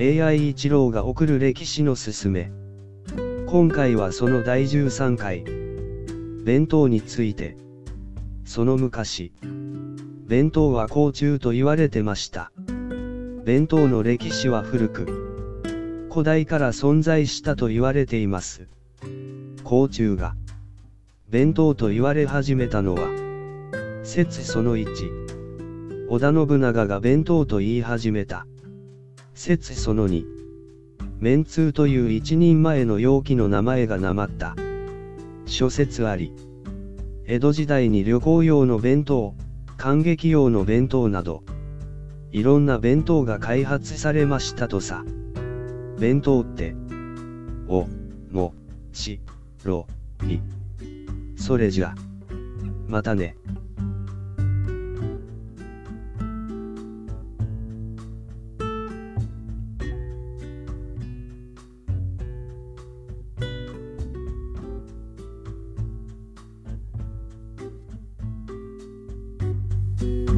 AI 一郎が送る歴史のすすめ。今回はその第13回。弁当について。その昔。弁当は甲虫と言われてました。弁当の歴史は古く。古代から存在したと言われています。甲虫が。弁当と言われ始めたのは。説その1。織田信長が弁当と言い始めた。説その2。麺通という一人前の容器の名前がなまった。諸説あり。江戸時代に旅行用の弁当、感激用の弁当など、いろんな弁当が開発されましたとさ。弁当って、お、も、ち、ろ、み。それじゃ。またね。you